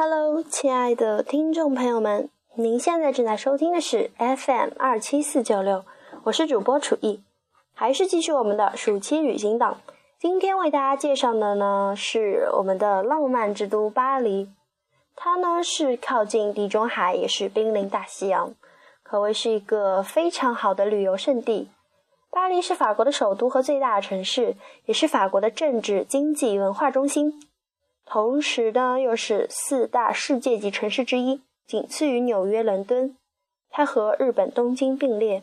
Hello，亲爱的听众朋友们，您现在正在收听的是 FM 二七四九六，我是主播楚艺，还是继续我们的暑期旅行档。今天为大家介绍的呢是我们的浪漫之都巴黎，它呢是靠近地中海，也是濒临大西洋，可谓是一个非常好的旅游胜地。巴黎是法国的首都和最大的城市，也是法国的政治、经济、文化中心。同时呢，又是四大世界级城市之一，仅次于纽约、伦敦。它和日本东京并列。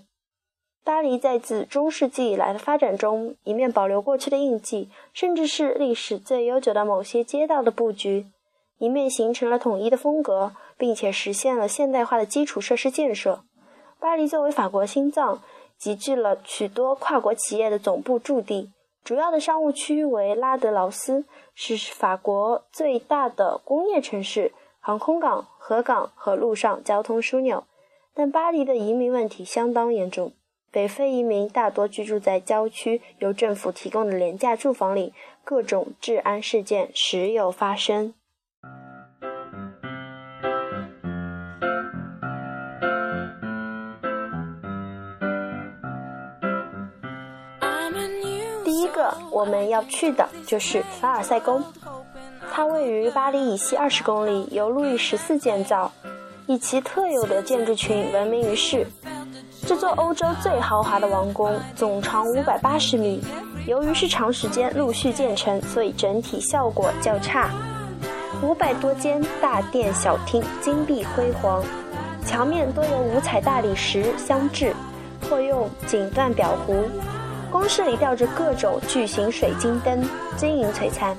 巴黎在自中世纪以来的发展中，一面保留过去的印记，甚至是历史最悠久的某些街道的布局，一面形成了统一的风格，并且实现了现代化的基础设施建设。巴黎作为法国心脏，集聚了许多跨国企业的总部驻地。主要的商务区为拉德劳斯，是法国最大的工业城市、航空港、河港和陆上交通枢纽。但巴黎的移民问题相当严重，北非移民大多居住在郊区由政府提供的廉价住房里，各种治安事件时有发生。我们要去的就是凡尔赛宫，它位于巴黎以西二十公里，由路易十四建造，以其特有的建筑群闻名于世。这座欧洲最豪华的王宫总长五百八十米，由于是长时间陆续建成，所以整体效果较差。五百多间大殿小厅金碧辉煌，墙面多由五彩大理石镶制，或用锦缎裱糊。宫室里吊着各种巨型水晶灯，晶莹璀璨。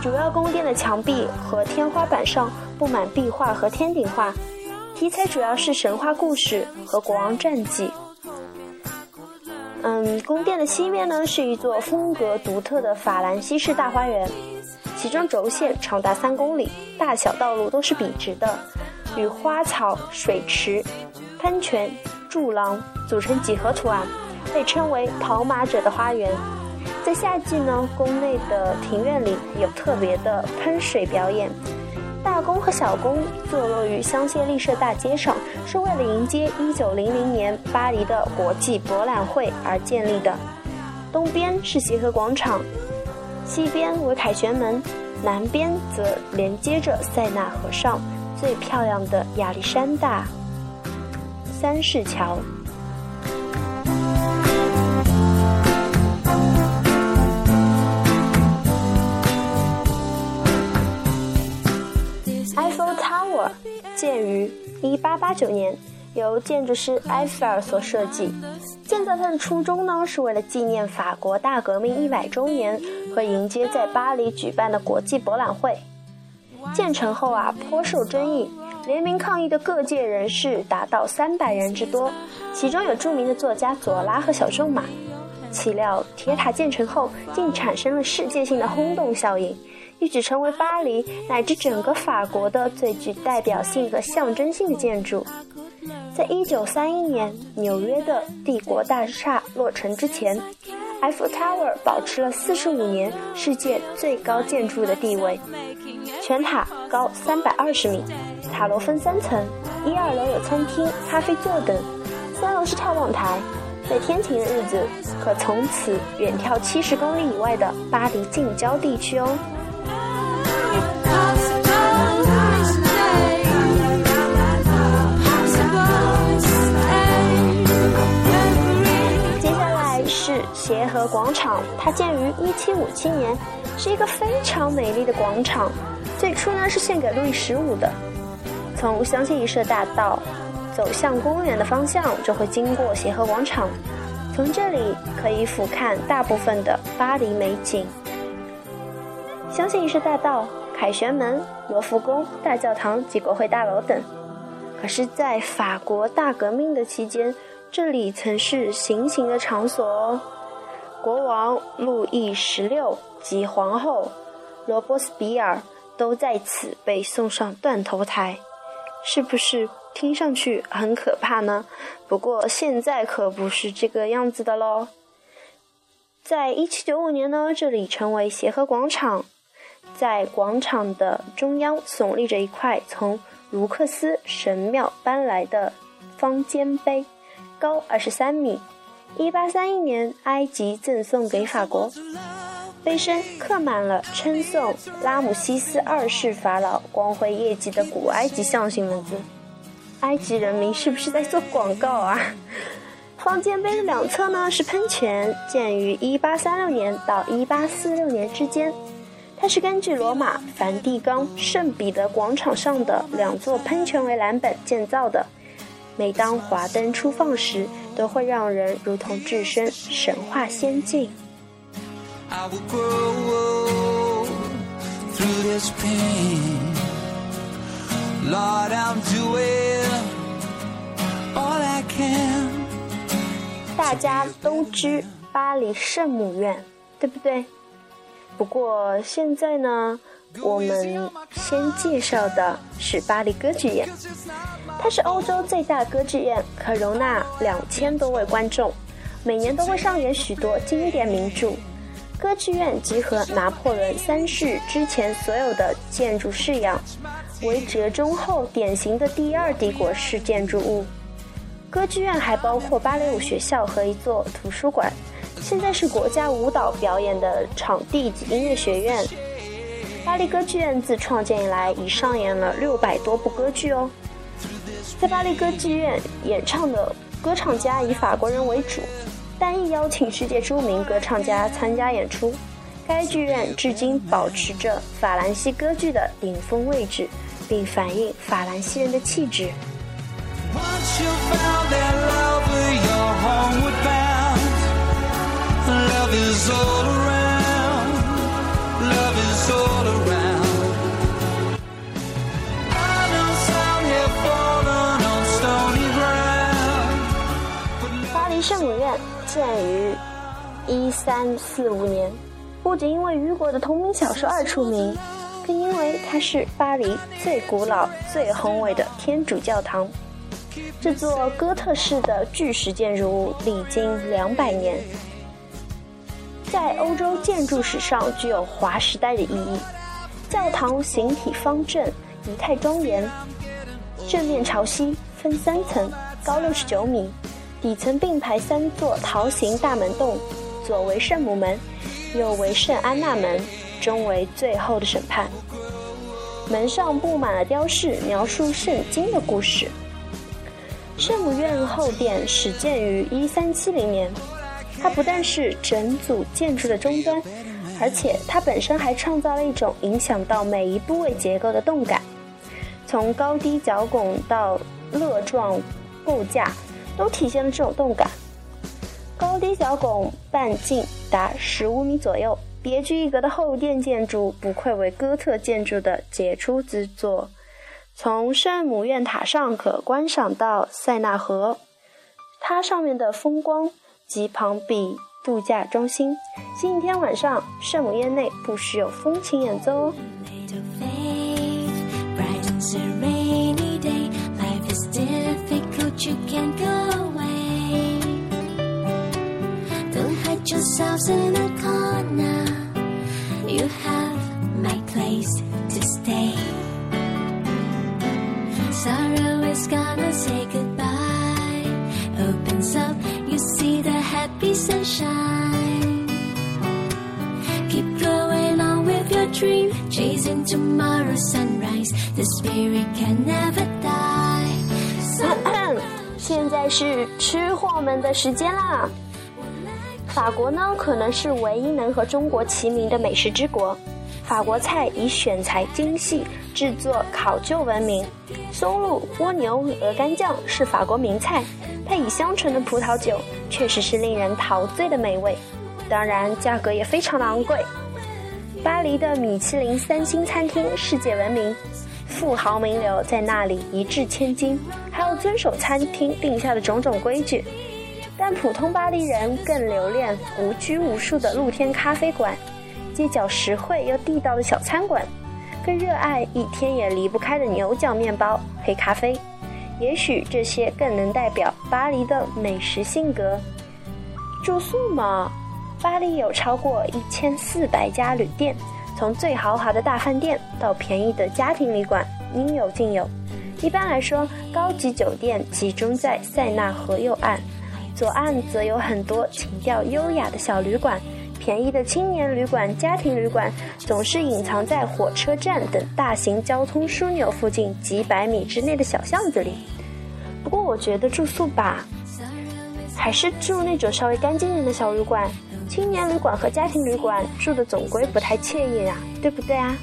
主要宫殿的墙壁和天花板上布满壁画和天顶画，题材主要是神话故事和国王传记。嗯，宫殿的西面呢是一座风格独特的法兰西式大花园，其中轴线长达三公里，大小道路都是笔直的，与花草、水池、喷泉、柱廊组成几何图案。被称为“跑马者的花园”。在夏季呢，宫内的庭院里有特别的喷水表演。大宫和小宫坐落于香榭丽舍大街上，是为了迎接1900年巴黎的国际博览会而建立的。东边是协和广场，西边为凯旋门，南边则连接着塞纳河上最漂亮的亚历山大三世桥。1889年，由建筑师埃菲尔所设计。建造它的初衷呢，是为了纪念法国大革命一百周年和迎接在巴黎举办的国际博览会。建成后啊，颇受争议，联名抗议的各界人士达到三百人之多，其中有著名的作家左拉和小仲马。岂料铁塔建成后，竟产生了世界性的轰动效应。一举成为巴黎乃至整个法国的最具代表性和象征性的建筑。在一九三一年纽约的帝国大厦落成之前，埃菲尔塔 r 保持了四十五年世界最高建筑的地位。全塔高三百二十米，塔楼分三层，一二楼有餐厅、咖啡座等，三楼是眺望台。在天晴的日子，可从此远眺七十公里以外的巴黎近郊地区哦。和广场，它建于1757年，是一个非常美丽的广场。最初呢是献给路易十五的。从香榭丽舍大道走向公园的方向，就会经过协和广场。从这里可以俯瞰大部分的巴黎美景。香榭丽舍大道、凯旋门、罗浮宫、大教堂及国会大楼等。可是，在法国大革命的期间，这里曾是行刑的场所哦。国王路易十六及皇后罗伯斯比尔都在此被送上断头台，是不是听上去很可怕呢？不过现在可不是这个样子的喽。在一七九五年呢，这里成为协和广场，在广场的中央耸立着一块从卢克斯神庙搬来的方尖碑，高二十三米。一八三一年，埃及赠送给法国。碑身刻满了称颂拉姆西斯二世法老光辉业绩的古埃及象形文字。埃及人民是不是在做广告啊？方尖碑的两侧呢是喷泉，建于1836年到1846年之间。它是根据罗马梵蒂冈圣彼得广场上的两座喷泉为蓝本建造的。每当华灯初放时，都会让人如同置身神话仙境。大家都知巴黎圣母院，对不对？不过现在呢，我们先介绍的是巴黎歌剧院。它是欧洲最大歌剧院，可容纳两千多位观众，每年都会上演许多经典名著。歌剧院集合拿破仑三世之前所有的建筑式样，为折中后典型的第二帝国式建筑物。歌剧院还包括芭蕾舞学校和一座图书馆，现在是国家舞蹈表演的场地及音乐学院。巴黎歌剧院自创建以来，已上演了六百多部歌剧哦。在巴黎歌剧院演唱的歌唱家以法国人为主。但亦邀请世界著名歌唱家参加演出。该剧院至今保持着法兰西歌剧的顶峰位置，并反映法兰西人的气质。巴黎圣母院。建于一三四五年，不仅因为雨果的同名小说而出名，更因为它是巴黎最古老、最宏伟的天主教堂。这座哥特式的巨石建筑物历经两百年，在欧洲建筑史上具有划时代的意义。教堂形体方正，仪态庄严，正面朝西，分三层，高六十九米。底层并排三座桃形大门洞，左为圣母门，右为圣安娜门，中为最后的审判。门上布满了雕饰，描述圣经的故事。圣母院后殿始建于一三七零年，它不但是整组建筑的终端，而且它本身还创造了一种影响到每一部位结构的动感，从高低角拱到乐状构架。都体现了这种动感。高低小拱半径达十五米左右，别具一格的后殿建筑不愧为哥特建筑的杰出之作。从圣母院塔上可观赏到塞纳河，它上面的风光及旁比度假中心。星期天晚上，圣母院内不时有风琴演奏哦。You can't go away. Don't hide yourselves in a corner. You have my place to stay. Sorrow is gonna say goodbye. Opens up, you see the happy sunshine. Keep going on with your dream, chasing tomorrow's sunrise. The spirit can never. 现在是吃货们的时间啦！法国呢，可能是唯一能和中国齐名的美食之国。法国菜以选材精细、制作考究闻名。松露、蜗牛、鹅肝酱是法国名菜，配以香醇的葡萄酒，确实是令人陶醉的美味。当然，价格也非常的昂贵。巴黎的米其林三星餐厅世界闻名。富豪名流在那里一掷千金，要遵守餐厅定下的种种规矩。但普通巴黎人更留恋无拘无束的露天咖啡馆，街角实惠又地道的小餐馆，更热爱一天也离不开的牛角面包、黑咖啡。也许这些更能代表巴黎的美食性格。住宿嘛，巴黎有超过一千四百家旅店。从最豪华的大饭店到便宜的家庭旅馆，应有尽有。一般来说，高级酒店集中在塞纳河右岸，左岸则有很多情调优雅的小旅馆。便宜的青年旅馆、家庭旅馆总是隐藏在火车站等大型交通枢纽附近几百米之内的小巷子里。不过，我觉得住宿吧，还是住那种稍微干净点的小旅馆。青年旅馆和家庭旅馆住的总归不太惬意呀，对不对啊？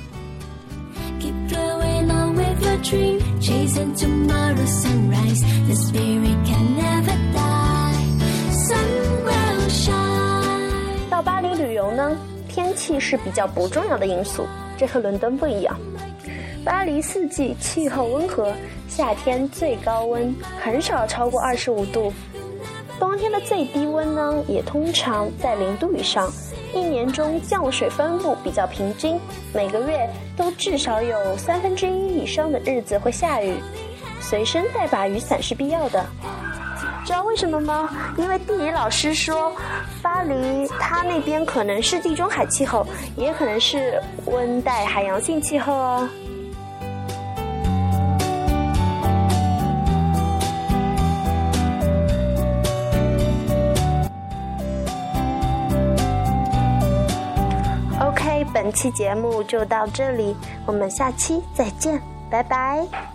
到巴黎旅游呢，天气是比较不重要的因素，这和伦敦不一样。巴黎四季气候温和，夏天最高温很少超过二十五度。冬天的最低温呢，也通常在零度以上。一年中降水分布比较平均，每个月都至少有三分之一以上的日子会下雨，随身带把雨伞是必要的。知道为什么吗？因为地理老师说，巴黎它那边可能是地中海气候，也可能是温带海洋性气候哦。本期节目就到这里，我们下期再见，拜拜。